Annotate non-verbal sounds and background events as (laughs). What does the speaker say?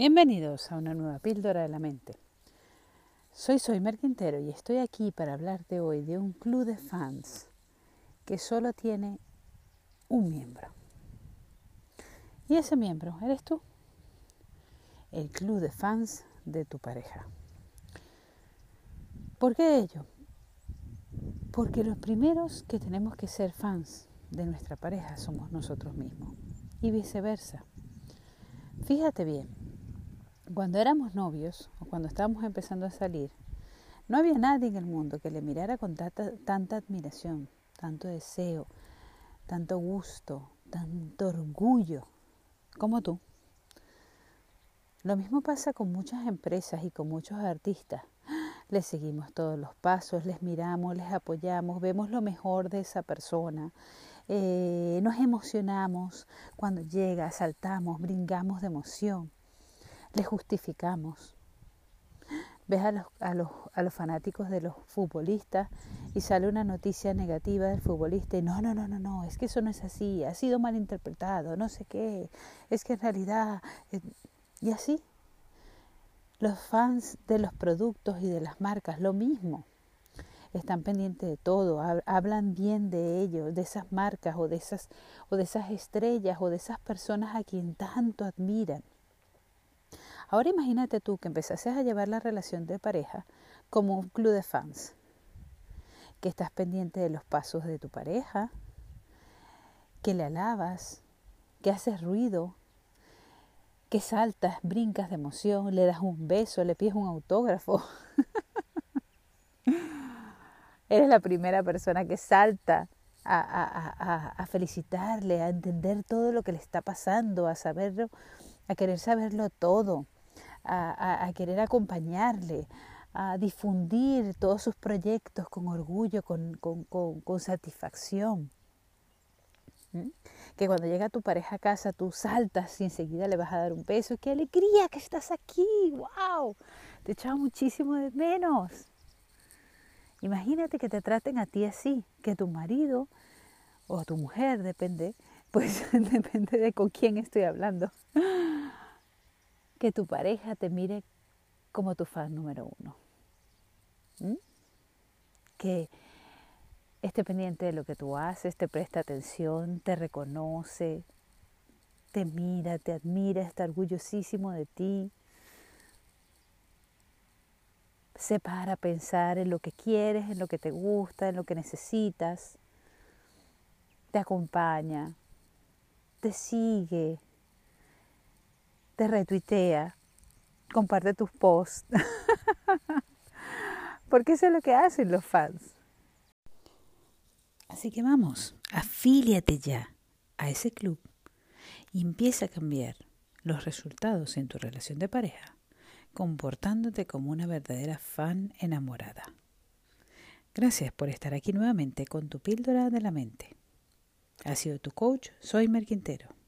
Bienvenidos a una nueva píldora de la mente. Soy Soy Quintero y estoy aquí para hablarte hoy de un club de fans que solo tiene un miembro. Y ese miembro eres tú. El club de fans de tu pareja. ¿Por qué ello? Porque los primeros que tenemos que ser fans de nuestra pareja somos nosotros mismos y viceversa. Fíjate bien, cuando éramos novios o cuando estábamos empezando a salir, no había nadie en el mundo que le mirara con tanta, admiración, tanto deseo, tanto gusto, tanto orgullo como tú. Lo mismo pasa con muchas empresas y con muchos artistas. Les seguimos todos los pasos, les miramos, les apoyamos, vemos lo mejor de esa persona, eh, nos emocionamos cuando llega, saltamos, brincamos de emoción le justificamos. Ves a los, a, los, a los fanáticos de los futbolistas y sale una noticia negativa del futbolista y no, no, no, no, no, es que eso no es así, ha sido mal interpretado, no sé qué, es que en realidad... Eh, y así, los fans de los productos y de las marcas, lo mismo. Están pendientes de todo, hablan bien de ellos, de esas marcas o de esas, o de esas estrellas o de esas personas a quien tanto admiran. Ahora imagínate tú que empezases a llevar la relación de pareja como un club de fans, que estás pendiente de los pasos de tu pareja, que le alabas, que haces ruido, que saltas, brincas de emoción, le das un beso, le pides un autógrafo. (laughs) Eres la primera persona que salta a, a, a, felicitarle, a entender todo lo que le está pasando, a saberlo, a querer saberlo todo a, querer acompañarle, a difundir todos sus proyectos con orgullo, con, con, satisfacción. ¿Mm? Que cuando llega tu pareja a casa tú saltas y enseguida le vas a dar un beso. ¡Qué alegría que estás aquí! ¡Wow! Te echaba muchísimo de menos. Imagínate que te traten a ti así, que tu marido o tu mujer, depende, pues (laughs) depende de con quién estoy hablando que tu pareja te mire como tu fan número uno. ¿Mm? Que esté pendiente de lo que tú haces, te presta atención, te reconoce, te mira, te admira, está orgullosísimo de ti. Se para a pensar en lo que quieres, en lo que te gusta, en lo que necesitas. Te acompaña, te sigue, te retuitea, comparte tus posts. (laughs) Porque eso es lo que hacen los fans. Así que vamos, afíliate ya a ese club y empieza a cambiar los resultados en tu relación de pareja, comportándote como una verdadera fan enamorada. Gracias por estar aquí nuevamente con tu píldora de la mente. Ha sido tu coach, soy Merquintero.